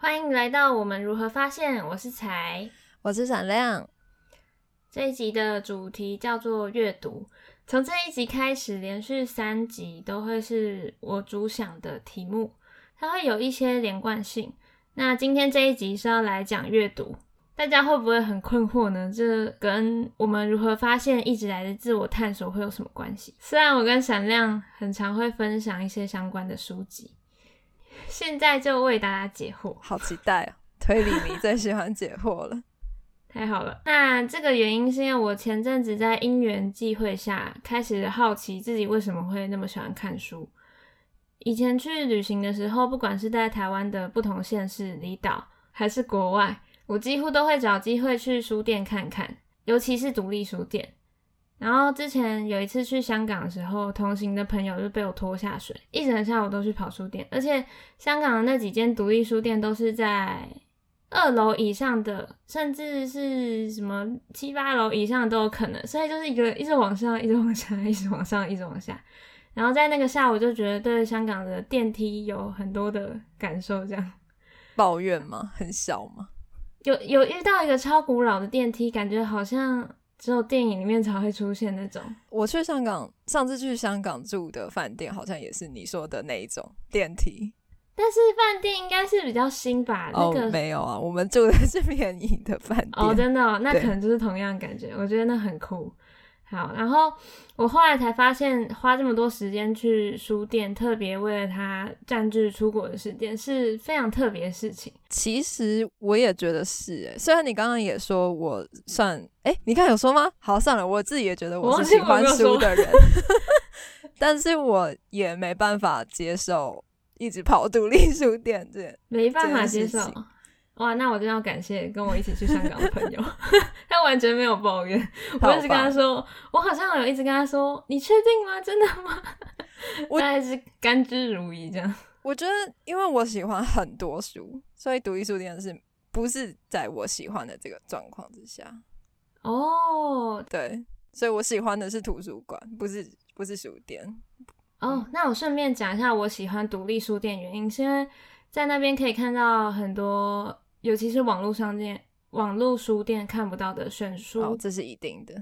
欢迎来到我们如何发现，我是才，我是闪亮。这一集的主题叫做阅读。从这一集开始，连续三集都会是我主想的题目，它会有一些连贯性。那今天这一集是要来讲阅读，大家会不会很困惑呢？这跟我们如何发现一直来的自我探索会有什么关系？虽然我跟闪亮很常会分享一些相关的书籍。现在就为大家解惑，好期待哦！推理迷最喜欢解惑了，太好了。那这个原因是因为我前阵子在因缘际会下，开始好奇自己为什么会那么喜欢看书。以前去旅行的时候，不管是在台湾的不同县市、离岛，还是国外，我几乎都会找机会去书店看看，尤其是独立书店。然后之前有一次去香港的时候，同行的朋友就被我拖下水，一整下午都去跑书店，而且香港的那几间独立书店都是在二楼以上的，甚至是什么七八楼以上都有可能，所以就是一个一直往上，一直往下，一直往上，一直往下。然后在那个下午就觉得对香港的电梯有很多的感受，这样 抱怨吗？很小吗？有有遇到一个超古老的电梯，感觉好像。只有电影里面才会出现那种。我去香港，上次去香港住的饭店，好像也是你说的那一种电梯。但是饭店应该是比较新吧？那个没有啊，我们住的是 便宜的饭店。哦，真的，那可能就是同样感觉。我觉得那很酷。好，然后我后来才发现，花这么多时间去书店，特别为了他占据出国的时间，是非常特别的事情。其实我也觉得是，诶，虽然你刚刚也说我算，哎，你看有说吗？好，算了，我自己也觉得我是喜欢书的 人，但是我也没办法接受一直跑独立书店这，没办法接受。哇，那我真要感谢跟我一起去香港的朋友，他完全没有抱怨。我一直跟他说，我好像有一直跟他说，你确定吗？真的吗？我还是甘之如饴这样。我觉得，因为我喜欢很多书，所以独立书店是不是在我喜欢的这个状况之下？哦，对，所以我喜欢的是图书馆，不是不是书店。哦，那我顺便讲一下我喜欢独立书店原因，是因为在那边可以看到很多。尤其是网络商店、网络书店看不到的选书，这是一定的。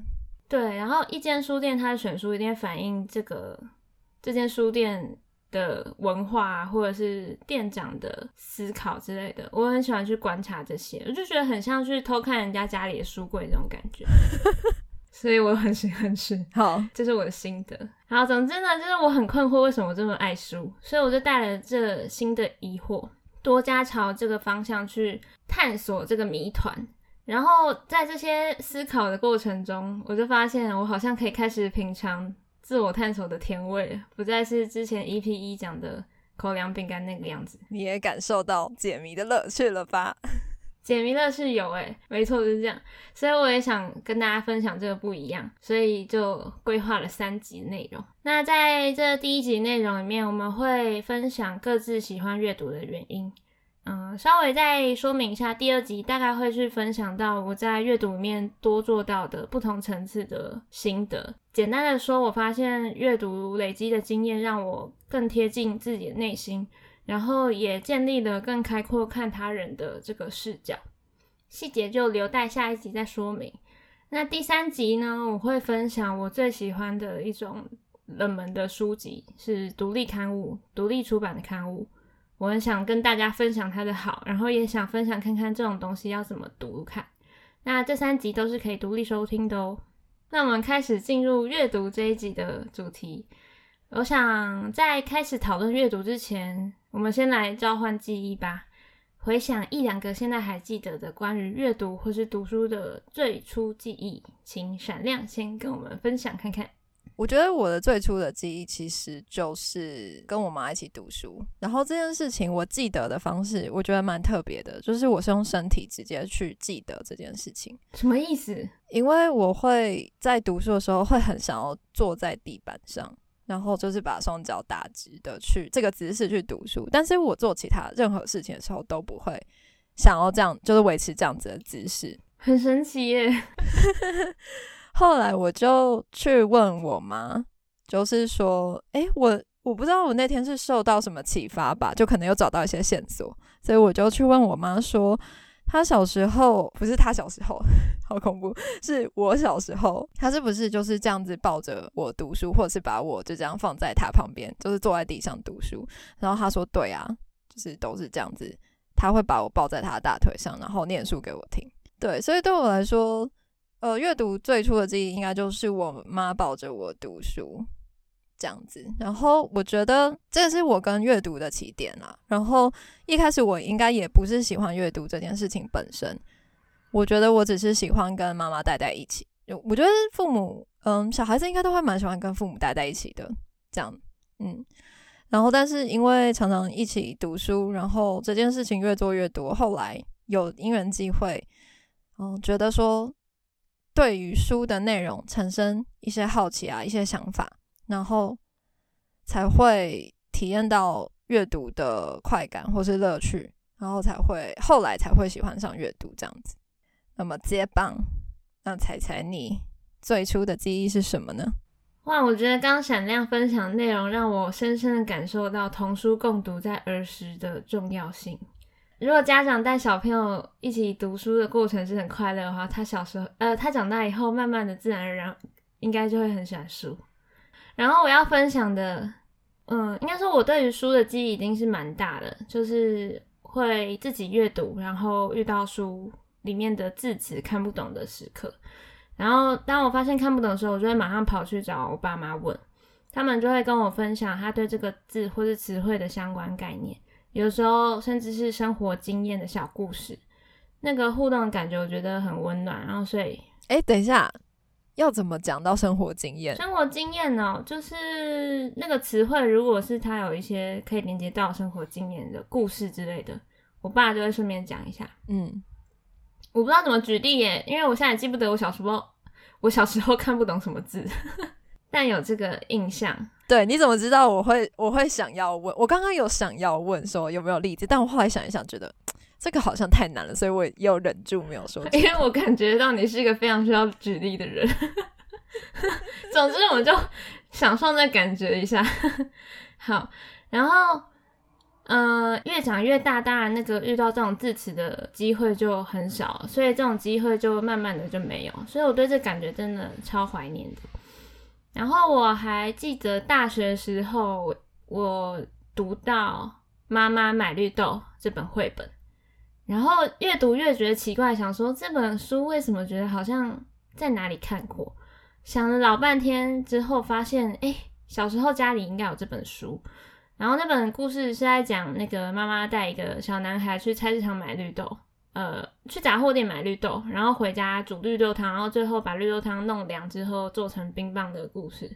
对，然后一间书店它的选书一定反映这个这间书店的文化，或者是店长的思考之类的。我很喜欢去观察这些，我就觉得很像去偷看人家家里的书柜这种感觉，所以我很喜欢去。好，这是我的心得。好，总之呢，就是我很困惑为什么这么爱书，所以我就带了这新的疑惑。多加朝这个方向去探索这个谜团，然后在这些思考的过程中，我就发现我好像可以开始品尝自我探索的甜味，不再是之前 EP 一讲的口粮饼干那个样子。你也感受到解谜的乐趣了吧？解谜乐是有诶，没错就是这样，所以我也想跟大家分享这个不一样，所以就规划了三集内容。那在这第一集内容里面，我们会分享各自喜欢阅读的原因。嗯，稍微再说明一下，第二集大概会去分享到我在阅读里面多做到的不同层次的心得。简单的说，我发现阅读累积的经验让我更贴近自己的内心。然后也建立了更开阔看他人的这个视角，细节就留待下一集再说明。那第三集呢，我会分享我最喜欢的一种冷门的书籍，是独立刊物、独立出版的刊物。我很想跟大家分享它的好，然后也想分享看看这种东西要怎么读看。那这三集都是可以独立收听的哦。那我们开始进入阅读这一集的主题。我想在开始讨论阅读之前。我们先来召唤记忆吧，回想一两个现在还记得的关于阅读或是读书的最初记忆，请闪亮先跟我们分享看看。我觉得我的最初的记忆其实就是跟我妈一起读书，然后这件事情我记得的方式，我觉得蛮特别的，就是我是用身体直接去记得这件事情。什么意思？因为我会在读书的时候会很想要坐在地板上。然后就是把双脚打直的去这个姿势去读书，但是我做其他任何事情的时候都不会想要这样，就是维持这样子的姿势，很神奇耶。后来我就去问我妈，就是说，诶，我我不知道我那天是受到什么启发吧，就可能又找到一些线索，所以我就去问我妈说，他小时候不是他小时候，好恐怖，是我小时候，他是不是就是这样子抱着我读书，或者是把我就这样放在他旁边，就是坐在地上读书？然后他说，对啊，就是都是这样子，他会把我抱在他的大腿上，然后念书给我听。对，所以对我来说，呃，阅读最初的记忆应该就是我妈抱着我读书这样子。然后我觉得这是我跟阅读的起点啦。然后一开始我应该也不是喜欢阅读这件事情本身，我觉得我只是喜欢跟妈妈待在一起。我觉得父母，嗯，小孩子应该都会蛮喜欢跟父母待在一起的，这样，嗯。然后但是因为常常一起读书，然后这件事情越做越多，后来有因缘机会。嗯，觉得说对于书的内容产生一些好奇啊，一些想法，然后才会体验到阅读的快感或是乐趣，然后才会后来才会喜欢上阅读这样子。那么接棒，那彩彩你最初的记忆是什么呢？哇，我觉得刚闪亮分享内容让我深深的感受到童书共读在儿时的重要性。如果家长带小朋友一起读书的过程是很快乐的话，他小时候，呃，他长大以后，慢慢的自然而然应该就会很喜欢书。然后我要分享的，嗯，应该说我对于书的记忆已经是蛮大的，就是会自己阅读，然后遇到书里面的字词看不懂的时刻，然后当我发现看不懂的时候，我就会马上跑去找我爸妈问，他们就会跟我分享他对这个字或是词汇的相关概念。有时候甚至是生活经验的小故事，那个互动的感觉我觉得很温暖。然后所以，哎，等一下，要怎么讲到生活经验？生活经验呢，就是那个词汇，如果是他有一些可以连接到生活经验的故事之类的，我爸就会顺便讲一下。嗯，我不知道怎么举例耶，因为我现在记不得我小时候，我小时候看不懂什么字。但有这个印象，对，你怎么知道我会我会想要问？我刚刚有想要问说有没有例子，但我后来想一想，觉得这个好像太难了，所以我又忍住没有说。因为我感觉到你是一个非常需要举例的人。总之，我就享受那感觉一下。好，然后呃，越长越大，当然那个遇到这种字词的机会就很少，所以这种机会就慢慢的就没有。所以我对这感觉真的超怀念的。然后我还记得大学时候，我读到《妈妈买绿豆》这本绘本，然后越读越觉得奇怪，想说这本书为什么觉得好像在哪里看过？想了老半天之后，发现哎，小时候家里应该有这本书。然后那本故事是在讲那个妈妈带一个小男孩去菜市场买绿豆。呃，去杂货店买绿豆，然后回家煮绿豆汤，然后最后把绿豆汤弄凉之后做成冰棒的故事。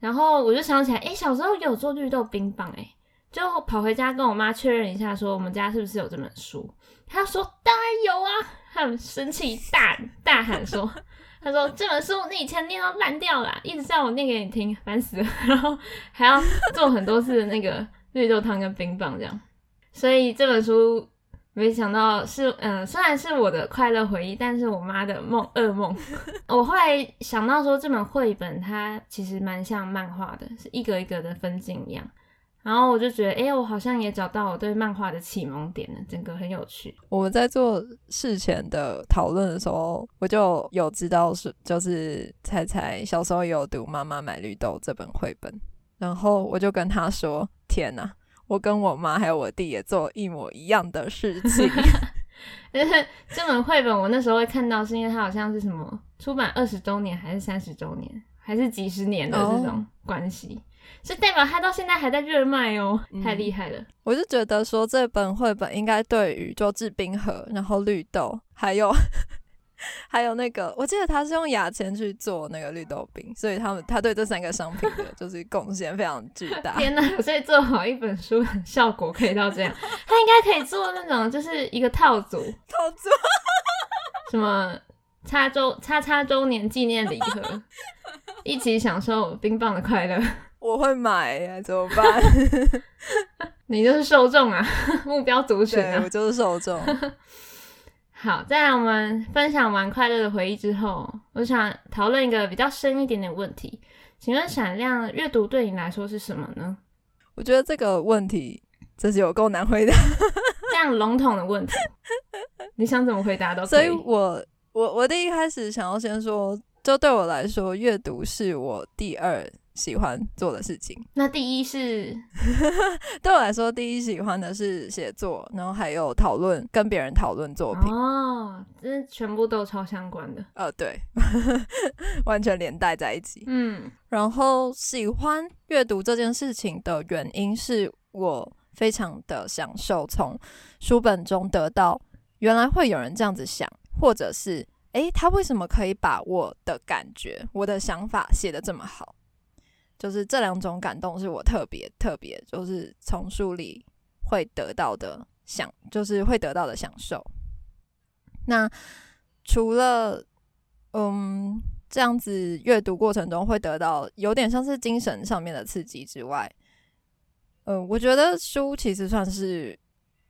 然后我就想起来，哎，小时候有做绿豆冰棒，哎，就跑回家跟我妈确认一下，说我们家是不是有这本书？他说当然有啊，他很生气，大大喊说，他说这本书你以前念到烂掉了，一直叫我念给你听，烦死了，然后还要做很多次那个绿豆汤跟冰棒这样，所以这本书。没想到是，嗯，虽然是我的快乐回忆，但是我妈的梦噩梦。我后来想到说，这本绘本它其实蛮像漫画的，是一格一格的分镜一样。然后我就觉得，哎，我好像也找到我对漫画的启蒙点了，整个很有趣。我们在做事前的讨论的时候，我就有知道是，就是彩彩小时候有读《妈妈买绿豆》这本绘本，然后我就跟他说：“天哪！”我跟我妈还有我弟也做一模一样的事情。但 是这本绘本我那时候会看到，是因为它好像是什么出版二十周年，还是三十周年，还是几十年的这种关系，所以代表它到现在还在热卖哦，太厉害了。我就觉得说这本绘本应该对于就制冰盒，然后绿豆，还有。还有那个，我记得他是用牙签去做那个绿豆冰，所以他们他对这三个商品的 就是贡献非常巨大。天哪！所以做好一本书效果可以到这样，他应该可以做那种就是一个套组，套组，什么叉周叉叉周年纪念礼盒，一起享受冰棒的快乐。我会买呀，怎么办？你就是受众啊，目标族群啊，我就是受众。好，在我们分享完快乐的回忆之后，我想讨论一个比较深一点点问题。请问闪亮，阅读对你来说是什么呢？我觉得这个问题真是有够难回答。这样笼统的问题，你想怎么回答都可以。所以我我我第一开始想要先说，就对我来说，阅读是我第二。喜欢做的事情，那第一是 对我来说，第一喜欢的是写作，然后还有讨论，跟别人讨论作品哦，这全部都超相关的，呃，对，完全连带在一起。嗯，然后喜欢阅读这件事情的原因是我非常的享受从书本中得到原来会有人这样子想，或者是诶，他为什么可以把我的感觉、我的想法写得这么好？就是这两种感动是我特别特别，就是从书里会得到的享，就是会得到的享受。那除了嗯这样子阅读过程中会得到有点像是精神上面的刺激之外，嗯，我觉得书其实算是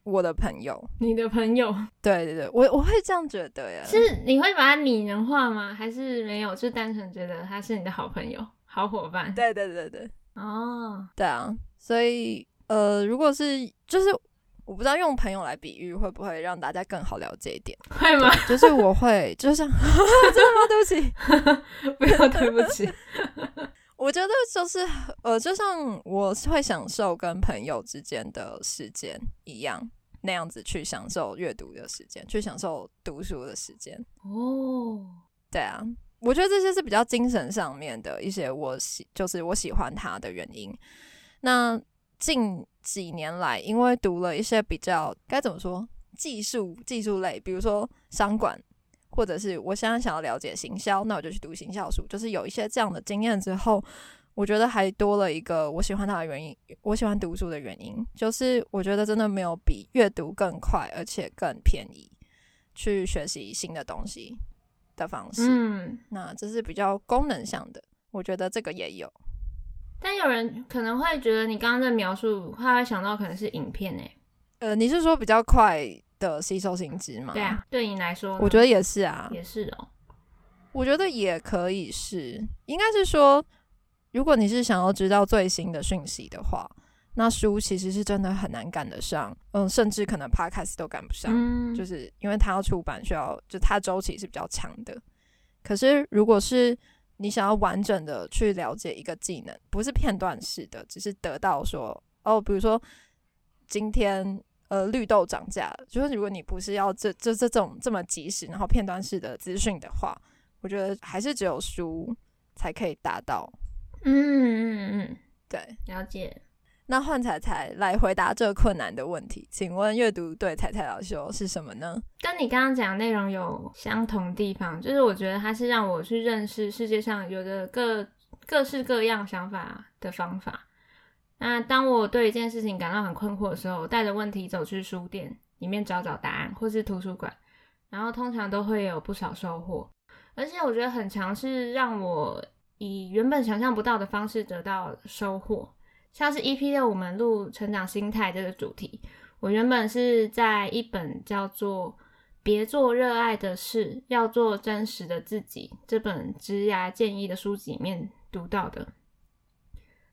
我的朋友，你的朋友，对对对，我我会这样觉得呀。是你会把它拟人化吗？还是没有？就单纯觉得他是你的好朋友？好伙伴，对对对对，哦，对啊，所以呃，如果是就是我不知道用朋友来比喻会不会让大家更好了解一点，会吗？就是我会，就像真的吗？对不起，不要对不起。我觉得就是呃，就像我会享受跟朋友之间的时间一样，那样子去享受阅读的时间，去享受读书的时间。哦，对啊。我觉得这些是比较精神上面的一些我喜，就是我喜欢他的原因。那近几年来，因为读了一些比较该怎么说技术技术类，比如说商管，或者是我现在想要了解行销，那我就去读行销书。就是有一些这样的经验之后，我觉得还多了一个我喜欢他的原因。我喜欢读书的原因，就是我觉得真的没有比阅读更快，而且更便宜去学习新的东西。的方式，嗯，那这是比较功能上的，我觉得这个也有。但有人可能会觉得你刚刚的描述，他会想到可能是影片诶。呃，你是说比较快的吸收性质吗？对啊，对你来说，我觉得也是啊，也是哦。我觉得也可以是，应该是说，如果你是想要知道最新的讯息的话。那书其实是真的很难赶得上，嗯，甚至可能 podcast 都赶不上，就是因为它要出版需要，就它周期是比较长的。可是如果是你想要完整的去了解一个技能，不是片段式的，只是得到说，哦，比如说今天呃绿豆涨价，就是如果你不是要这这这种这么及时然后片段式的资讯的话，我觉得还是只有书才可以达到。嗯嗯嗯，对，了解。那换彩彩来回答这困难的问题，请问阅读对彩彩来说是什么呢？跟你刚刚讲内容有相同地方，就是我觉得它是让我去认识世界上有的各各式各样想法的方法。那当我对一件事情感到很困惑的时候，带着问题走去书店里面找找答案，或是图书馆，然后通常都会有不少收获。而且我觉得很强是让我以原本想象不到的方式得到收获。像是 EP 六，我们录成长心态这个主题，我原本是在一本叫做《别做热爱的事，要做真实的自己》这本职涯建议的书籍里面读到的。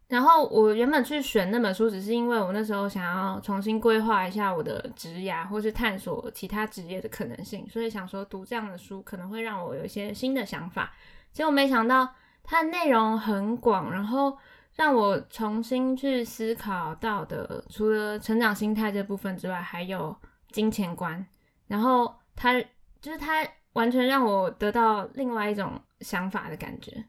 然后我原本去选那本书，只是因为我那时候想要重新规划一下我的职涯，或是探索其他职业的可能性，所以想说读这样的书可能会让我有一些新的想法。结果没想到它的内容很广，然后。让我重新去思考到的，除了成长心态这部分之外，还有金钱观。然后他就是他，完全让我得到另外一种想法的感觉。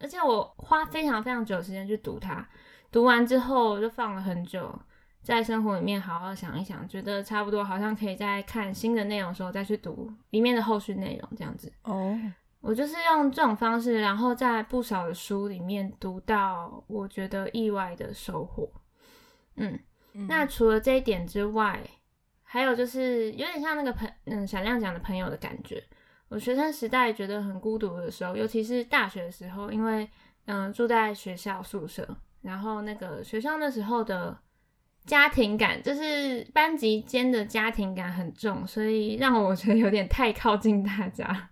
而且我花非常非常久时间去读它，读完之后就放了很久，在生活里面好好想一想，觉得差不多，好像可以在看新的内容的时候再去读里面的后续内容，这样子。哦。我就是用这种方式，然后在不少的书里面读到我觉得意外的收获。嗯，那除了这一点之外，还有就是有点像那个朋嗯闪亮讲的朋友的感觉。我学生时代觉得很孤独的时候，尤其是大学的时候，因为嗯住在学校宿舍，然后那个学校那时候的家庭感，就是班级间的家庭感很重，所以让我觉得有点太靠近大家。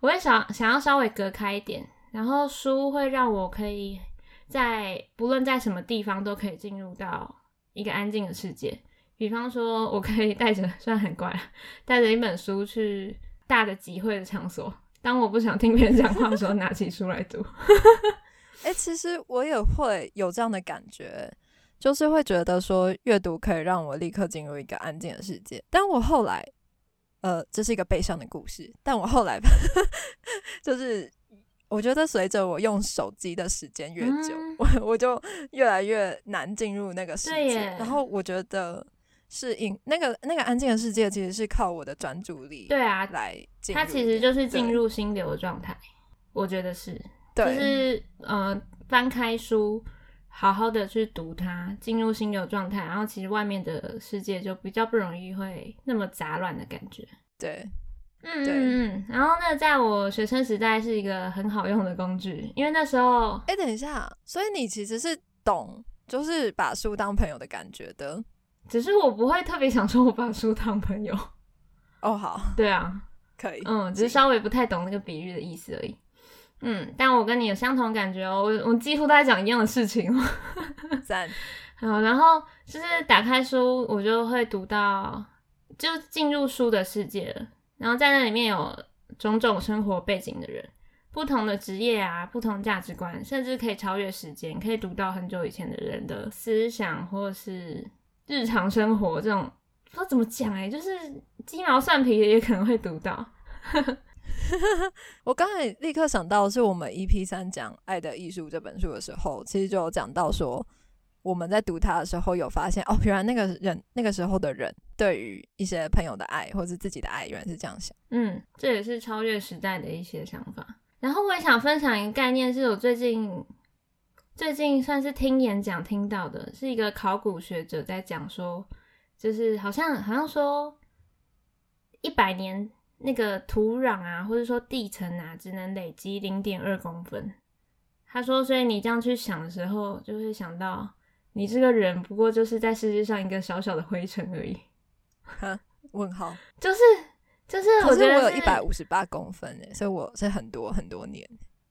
我会想想要稍微隔开一点，然后书会让我可以在不论在什么地方都可以进入到一个安静的世界，比方说，我可以带着，虽然很怪，带着一本书去大的集会的场所，当我不想听别人讲话的时候，拿起书来读。哎，其实我也会有这样的感觉，就是会觉得说阅读可以让我立刻进入一个安静的世界。但我后来，呃，这是一个悲伤的故事。但我后来 就是我觉得随着我用手机的时间越久，我我就越来越难进入那个世界。然后我觉得是因那个那个安静的世界其实是靠我的专注力。对啊，来它其实就是进入心流的状态。我觉得是。就是呃，翻开书，好好的去读它，进入心流状态，然后其实外面的世界就比较不容易会那么杂乱的感觉。对，嗯嗯嗯。然后那在我学生时代是一个很好用的工具，因为那时候，哎，等一下，所以你其实是懂，就是把书当朋友的感觉的，只是我不会特别想说我把书当朋友。哦，好，对啊，可以，嗯，只是稍微不太懂那个比喻的意思而已。嗯，但我跟你有相同感觉哦，我我几乎都在讲一样的事情。赞，好，然后就是打开书，我就会读到，就进入书的世界了。然后在那里面有种种生活背景的人，不同的职业啊，不同价值观，甚至可以超越时间，可以读到很久以前的人的思想或者是日常生活这种，不知道怎么讲哎，就是鸡毛蒜皮也可能会读到。我刚才立刻想到，是我们 EP 三讲《爱的艺术》这本书的时候，其实就有讲到说，我们在读它的时候有发现，哦，原来那个人那个时候的人对于一些朋友的爱，或是自己的爱，原来是这样想。嗯，这也是超越时代的一些想法。然后我也想分享一个概念，是我最近最近算是听演讲听到的，是一个考古学者在讲说，就是好像好像说一百年。那个土壤啊，或者说地层啊，只能累积零点二公分。他说，所以你这样去想的时候，就会想到你这个人不过就是在世界上一个小小的灰尘而已。问号，就是就是，可是我有一百五十八公分诶，所以我是很多很多年。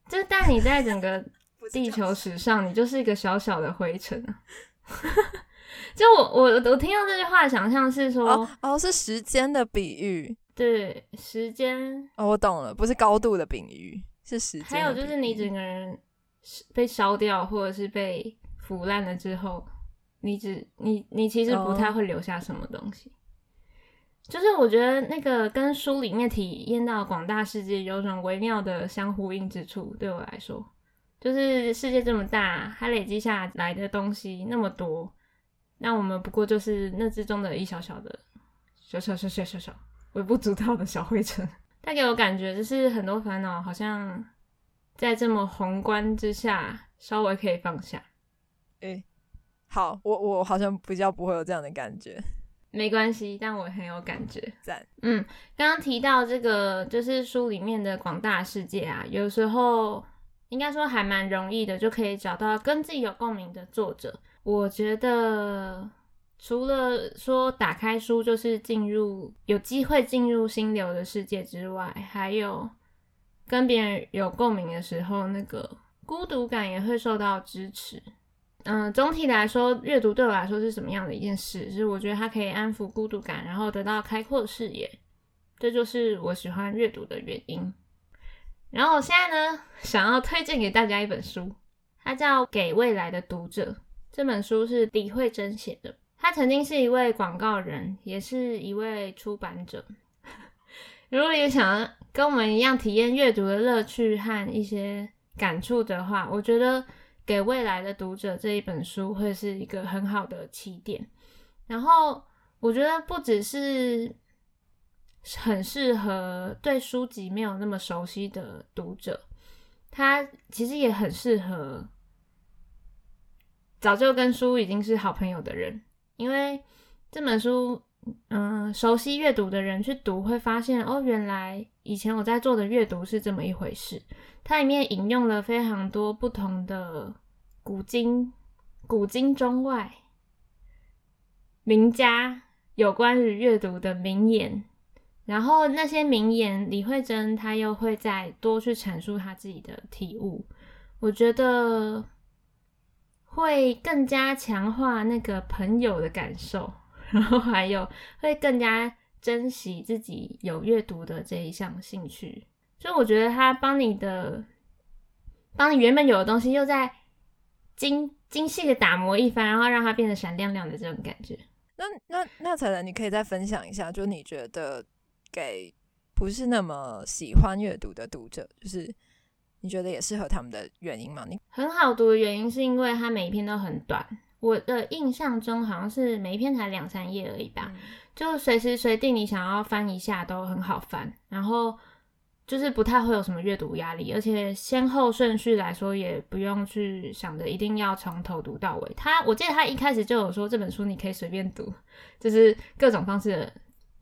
就是但你在整个 地球史上，你就是一个小小的灰尘啊。就我我我听到这句话，想象是说，哦，是时间的比喻。对时间哦，我懂了，不是高度的比喻，是时间。还有就是你整个人被烧掉，或者是被腐烂了之后，你只你你其实不太会留下什么东西。就是我觉得那个跟书里面体验到广大世界有种微妙的相呼应之处，对我来说，就是世界这么大，它累积下来的东西那么多，那我们不过就是那之中的一小小的小小小小小小。微不足道的小灰尘，带给我感觉就是很多烦恼好像在这么宏观之下稍微可以放下。诶，好，我我好像比较不会有这样的感觉。没关系，但我很有感觉。赞。嗯，刚刚提到这个就是书里面的广大世界啊，有时候应该说还蛮容易的，就可以找到跟自己有共鸣的作者。我觉得。除了说打开书就是进入有机会进入心流的世界之外，还有跟别人有共鸣的时候，那个孤独感也会受到支持。嗯，总体来说，阅读对我来说是什么样的一件事？是我觉得它可以安抚孤独感，然后得到开阔视野，这就是我喜欢阅读的原因。然后我现在呢，想要推荐给大家一本书，它叫《给未来的读者》。这本书是李慧珍写的。他曾经是一位广告人，也是一位出版者。如果也想跟我们一样体验阅读的乐趣和一些感触的话，我觉得给未来的读者这一本书会是一个很好的起点。然后，我觉得不只是很适合对书籍没有那么熟悉的读者，它其实也很适合早就跟书已经是好朋友的人。因为这本书，嗯，熟悉阅读的人去读会发现，哦，原来以前我在做的阅读是这么一回事。它里面引用了非常多不同的古今、古今中外名家有关于阅读的名言，然后那些名言，李慧珍她又会再多去阐述她自己的体悟。我觉得。会更加强化那个朋友的感受，然后还有会更加珍惜自己有阅读的这一项兴趣。就我觉得他帮你的，帮你原本有的东西又在精精细的打磨一番，然后让它变得闪亮亮的这种感觉。那那那彩人，你可以再分享一下，就你觉得给不是那么喜欢阅读的读者，就是你觉得也适合他们的原因吗？你很好读的原因是因为它每一篇都很短，我的印象中好像是每一篇才两三页而已吧，就随时随地你想要翻一下都很好翻，然后就是不太会有什么阅读压力，而且先后顺序来说也不用去想着一定要从头读到尾。他我记得他一开始就有说这本书你可以随便读，就是各种方式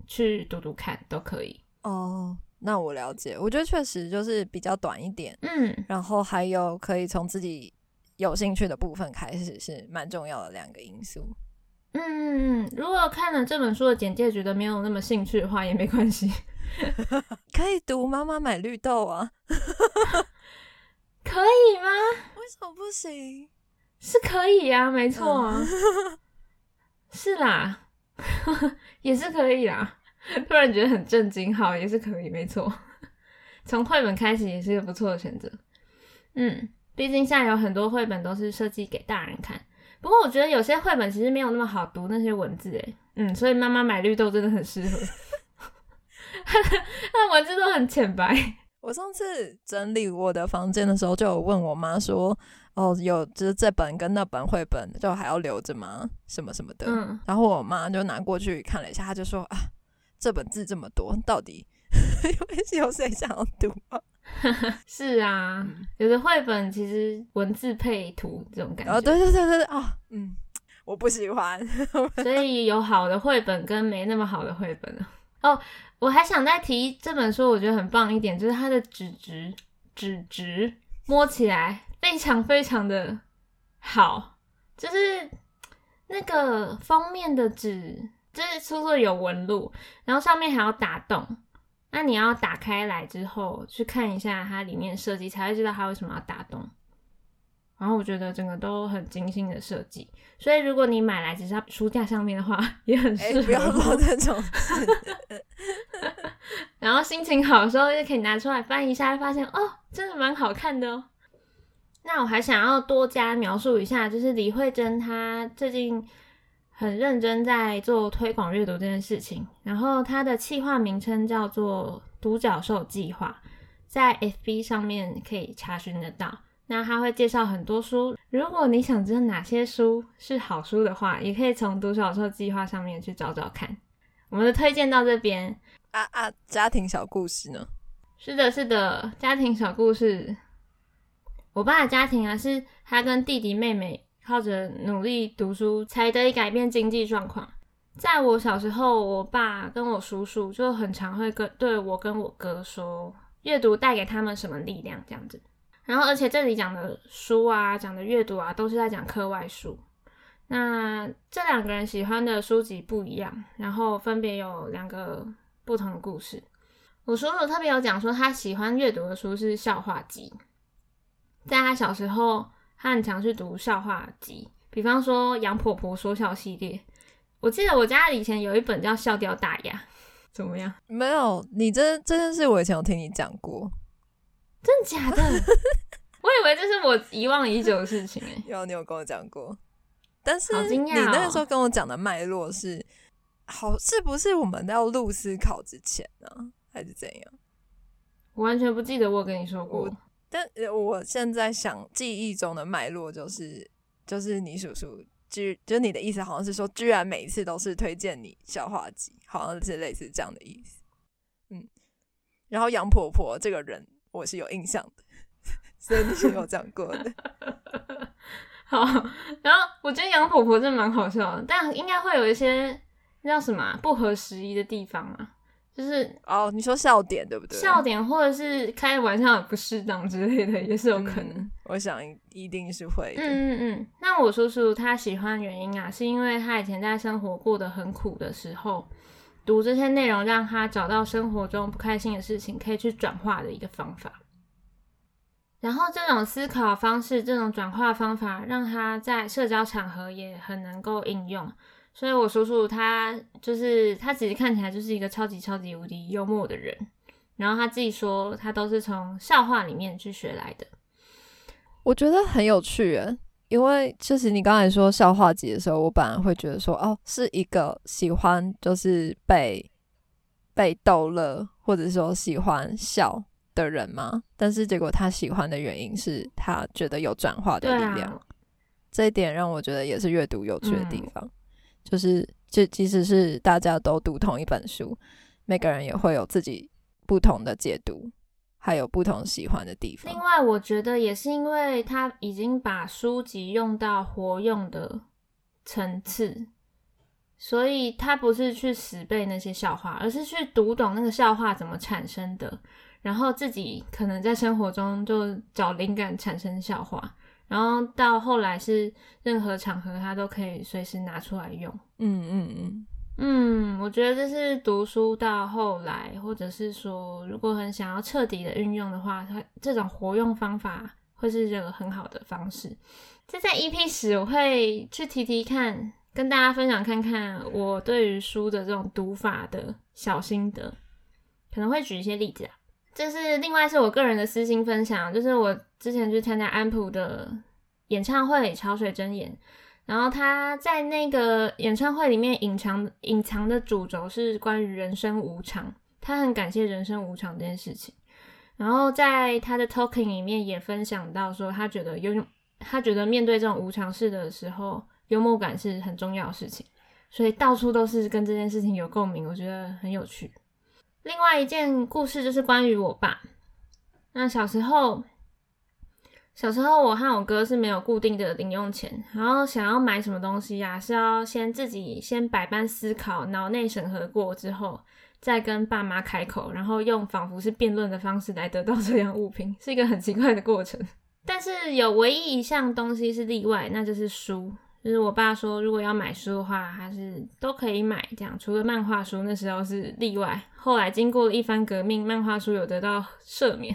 去读读看都可以。哦，那我了解，我觉得确实就是比较短一点，嗯，然后还有可以从自己有兴趣的部分开始，是蛮重要的两个因素。嗯如果看了这本书的简介觉得没有那么兴趣的话，也没关系。可以读妈妈买绿豆啊？可以吗？为什么不行？是可以啊，没错啊，是啦，也是可以啦。突然觉得很震惊，好，也是可以，没错。从绘本开始也是一个不错的选择。嗯，毕竟现在有很多绘本都是设计给大人看，不过我觉得有些绘本其实没有那么好读那些文字，诶，嗯，所以妈妈买绿豆真的很适合。那文字都很浅白。我上次整理我的房间的时候，就有问我妈说：“哦，有就是这本跟那本绘本，就还要留着吗？什么什么的。”嗯，然后我妈就拿过去看了一下，她就说：“啊，这本字这么多，到底 有谁想要读吗？” 是啊，有的绘本其实文字配图这种感觉。哦，对对对对对啊，嗯，我不喜欢。所以有好的绘本跟没那么好的绘本哦。我还想再提这本书，我觉得很棒一点，就是它的纸质，纸质摸起来非常非常的好，就是那个封面的纸，就是粗粗有纹路，然后上面还要打洞，那你要打开来之后去看一下它里面设计，才会知道它为什么要打洞。然后我觉得整个都很精心的设计，所以如果你买来只是书架上面的话，也很适合。不要做这种。然后心情好的时候就可以拿出来翻一下，发现哦，真的蛮好看的哦。那我还想要多加描述一下，就是李慧珍她最近很认真在做推广阅读这件事情，然后它的企划名称叫做“独角兽计划”，在 FB 上面可以查询得到。那他会介绍很多书，如果你想知道哪些书是好书的话，也可以从独角兽计划上面去找找看。我们的推荐到这边啊啊，家庭小故事呢？是的，是的，家庭小故事。我爸的家庭啊，是他跟弟弟妹妹靠着努力读书才得以改变经济状况。在我小时候，我爸跟我叔叔就很常会跟对我跟我哥说，阅读带给他们什么力量这样子。然后，而且这里讲的书啊，讲的阅读啊，都是在讲课外书。那这两个人喜欢的书籍不一样，然后分别有两个不同的故事。我叔叔特别有讲说，他喜欢阅读的书是笑话集。在他小时候，他很常去读笑话集，比方说《杨婆婆说笑》系列。我记得我家以前有一本叫《笑掉大牙》，怎么样？没有，你这这件事我以前有听你讲过。真的假的？我以为这是我遗忘已久的事情哎。有，你有跟我讲过，但是你那个时候跟我讲的脉络是，好是不是我们要录思考之前呢，还是怎样？我完全不记得我跟你说过。但我现在想记忆中的脉络就是，就是你叔叔居，就你的意思好像是说，居然每一次都是推荐你笑话集，好像是类似这样的意思。嗯，然后杨婆婆这个人。我是有印象的，所以你是有讲过的。好，然后我觉得杨婆婆真的蛮好笑的，但应该会有一些叫什么不合时宜的地方啊，就是哦，你说笑点对不对？笑点或者是开玩笑不适当之类的，也是有可能。我想一定是会。嗯嗯嗯。那我叔叔他喜欢原因啊，是因为他以前在生活过得很苦的时候。读这些内容，让他找到生活中不开心的事情可以去转化的一个方法。然后这种思考方式，这种转化方法，让他在社交场合也很能够应用。所以我叔叔他就是他其实看起来就是一个超级超级无敌幽默的人，然后他自己说他都是从笑话里面去学来的。我觉得很有趣诶，因为就是你刚才说笑话集的时候，我本来会觉得说哦，是一个喜欢就是被被逗乐，或者说喜欢笑。的人吗？但是结果他喜欢的原因是他觉得有转化的力量，这一点让我觉得也是阅读有趣的地方。就是就即使是大家都读同一本书，每个人也会有自己不同的解读，还有不同喜欢的地方。另外，我觉得也是因为他已经把书籍用到活用的层次，所以他不是去死背那些笑话，而是去读懂那个笑话怎么产生的。然后自己可能在生活中就找灵感产生笑话，然后到后来是任何场合他都可以随时拿出来用。嗯嗯嗯嗯，我觉得这是读书到后来，或者是说如果很想要彻底的运用的话，它这种活用方法会是这个很好的方式。这在 EP 十我会去提提看，跟大家分享看看我对于书的这种读法的小心得，可能会举一些例子啊。这是另外是我个人的私心分享，就是我之前去参加安普的演唱会《潮水真言》，然后他在那个演唱会里面隐藏隐藏的主轴是关于人生无常，他很感谢人生无常这件事情。然后在他的 talking 里面也分享到说，他觉得幽他觉得面对这种无常事的时候，幽默感是很重要的事情，所以到处都是跟这件事情有共鸣，我觉得很有趣。另外一件故事就是关于我爸。那小时候，小时候我和我哥是没有固定的零用钱，然后想要买什么东西呀，是要先自己先百般思考，脑内审核过之后，再跟爸妈开口，然后用仿佛是辩论的方式来得到这样物品，是一个很奇怪的过程。但是有唯一一项东西是例外，那就是书。就是我爸说，如果要买书的话，还是都可以买。这样，除了漫画书，那时候是例外。后来经过了一番革命，漫画书有得到赦免。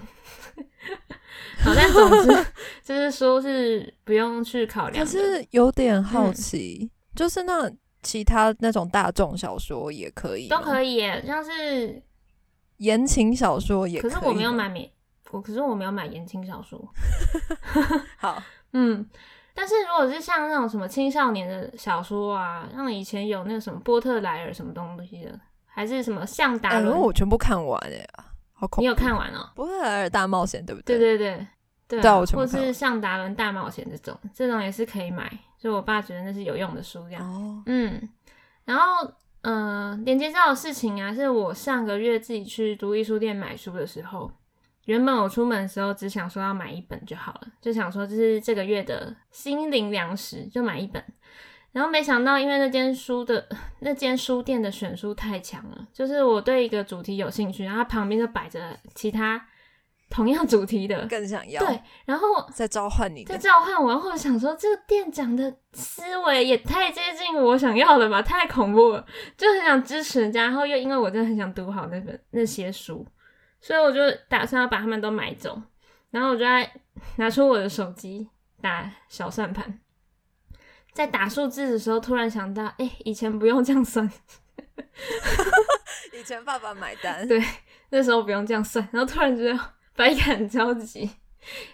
好，但总之，就是说是不用去考量。可是有点好奇，就是那其他那种大众小说也可以，都可以，像是言情小说也。可是我没有买免，我可是我没有买言情小说。好，嗯。但是如果是像那种什么青少年的小说啊，像以前有那个什么波特莱尔什么东西的，还是什么像达伦，我全部看完哎，好恐！你有看完哦？波特莱尔大冒险对不对？对对对对，或是像达伦大冒险这种，这种也是可以买。所以我爸觉得那是有用的书，这样。哦，嗯，然后嗯，连接到的事情啊，是我上个月自己去独立书店买书的时候。原本我出门的时候只想说要买一本就好了，就想说这是这个月的心灵粮食，就买一本。然后没想到，因为那间书的那间书店的选书太强了，就是我对一个主题有兴趣，然后旁边就摆着其他同样主题的，更想要。对，然后在召唤你，在召唤我。然后想说，这个店长的思维也太接近我想要的吧，太恐怖了，就很想支持人家。然后又因为我真的很想读好那本那些书。所以我就打算要把他们都买走，然后我就在拿出我的手机打小算盘，在打数字的时候突然想到，哎，以前不用这样算，以前爸爸买单，对，那时候不用这样算，然后突然觉得百感交集，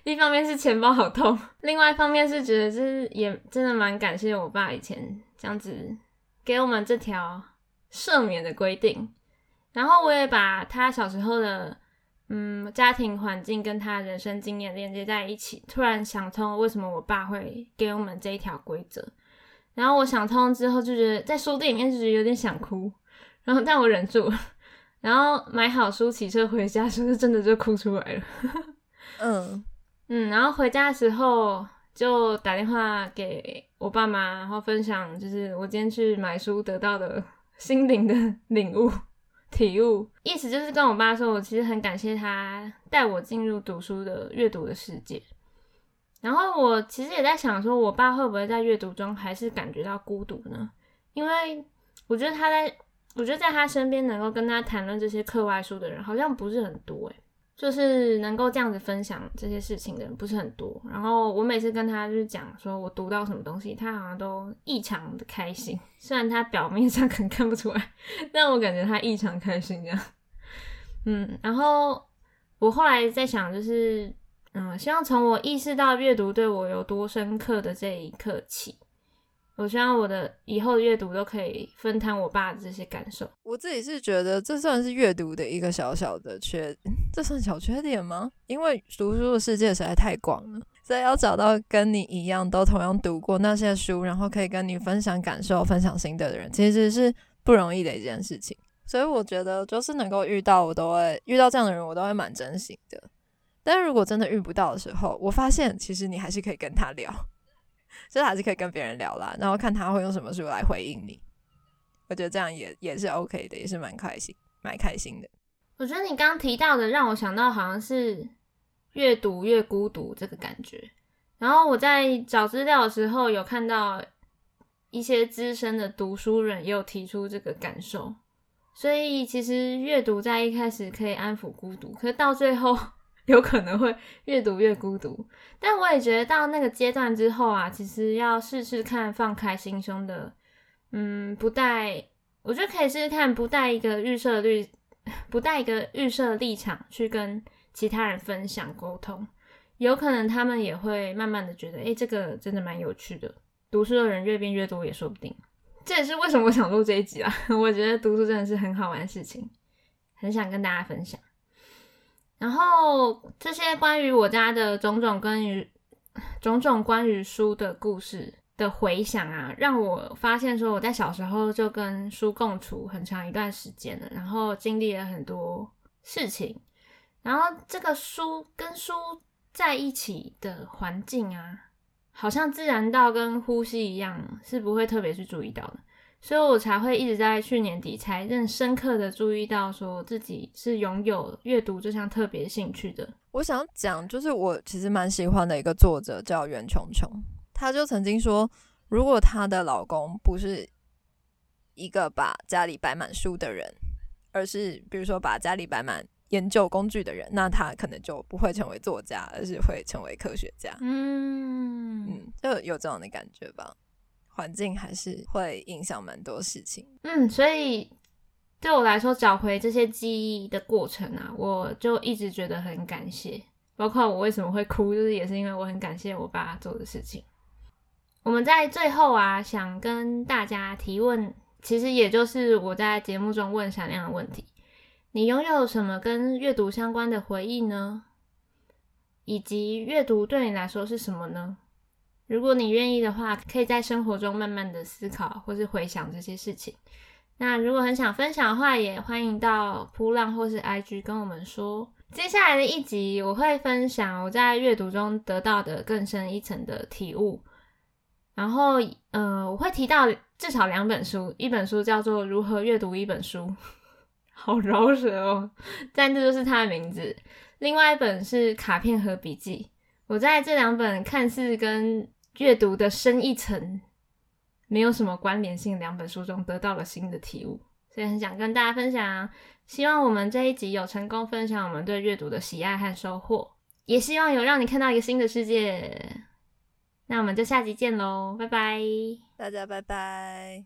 一方面是钱包好痛，另外一方面是觉得就是也真的蛮感谢我爸以前这样子给我们这条赦免的规定。然后我也把他小时候的嗯家庭环境跟他人生经验连接在一起，突然想通为什么我爸会给我们这一条规则。然后我想通之后，就觉得在书店里面就觉得有点想哭，然后但我忍住。然后买好书，骑车回家，是不是真的就哭出来了？嗯 嗯，然后回家的时候就打电话给我爸妈，然后分享就是我今天去买书得到的心灵的 领悟。体悟意思就是跟我爸说，我其实很感谢他带我进入读书的阅读的世界。然后我其实也在想，说我爸会不会在阅读中还是感觉到孤独呢？因为我觉得他在，我觉得在他身边能够跟他谈论这些课外书的人好像不是很多诶。就是能够这样子分享这些事情的人不是很多。然后我每次跟他就是讲说我读到什么东西，他好像都异常的开心。虽然他表面上可能看不出来，但我感觉他异常开心这样。嗯，然后我后来在想，就是嗯，希望从我意识到阅读对我有多深刻的这一刻起。我希望我的以后的阅读都可以分摊我爸的这些感受。我自己是觉得这算是阅读的一个小小的缺，这算小缺点吗？因为读书的世界实在太广了，所以要找到跟你一样都同样读过那些书，然后可以跟你分享感受、分享心得的人，其实是不容易的一件事情。所以我觉得，就是能够遇到，我都会遇到这样的人，我都会蛮珍惜的。但如果真的遇不到的时候，我发现其实你还是可以跟他聊。这还是可以跟别人聊啦，然后看他会用什么书来回应你。我觉得这样也也是 OK 的，也是蛮开心、蛮开心的。我觉得你刚刚提到的让我想到好像是越读越孤独这个感觉。然后我在找资料的时候有看到一些资深的读书人也有提出这个感受，所以其实阅读在一开始可以安抚孤独，可是到最后。有可能会越读越孤独，但我也觉得到那个阶段之后啊，其实要试试看放开心胸的，嗯，不带，我觉得可以试试看不带一个预设立，不带一个预设立场去跟其他人分享沟通，有可能他们也会慢慢的觉得，哎，这个真的蛮有趣的，读书的人越变越多也说不定。这也是为什么我想录这一集啊，我觉得读书真的是很好玩的事情，很想跟大家分享。然后这些关于我家的种种关于种种关于书的故事的回想啊，让我发现说我在小时候就跟书共处很长一段时间了，然后经历了很多事情，然后这个书跟书在一起的环境啊，好像自然到跟呼吸一样，是不会特别去注意到的。所以我才会一直在去年底才更深刻的注意到，说自己是拥有阅读这项特别兴趣的。我想讲，就是我其实蛮喜欢的一个作者叫袁琼琼，她就曾经说，如果她的老公不是一个把家里摆满书的人，而是比如说把家里摆满研究工具的人，那他可能就不会成为作家，而是会成为科学家。嗯嗯，就有这样的感觉吧。环境还是会影响蛮多事情。嗯，所以对我来说，找回这些记忆的过程啊，我就一直觉得很感谢。包括我为什么会哭，就是也是因为我很感谢我爸做的事情。我们在最后啊，想跟大家提问，其实也就是我在节目中问闪亮的问题：你拥有什么跟阅读相关的回忆呢？以及阅读对你来说是什么呢？如果你愿意的话，可以在生活中慢慢的思考或是回想这些事情。那如果很想分享的话，也欢迎到扑浪或是 IG 跟我们说。接下来的一集，我会分享我在阅读中得到的更深一层的体悟。然后，呃，我会提到至少两本书，一本书叫做《如何阅读一本书》，好饶舌哦，但这就是它的名字。另外一本是《卡片和笔记》。我在这两本看似跟阅读的深一层没有什么关联性两本书中得到了新的体悟，所以很想跟大家分享。希望我们这一集有成功分享我们对阅读的喜爱和收获，也希望有让你看到一个新的世界。那我们就下集见喽，拜拜，大家拜拜。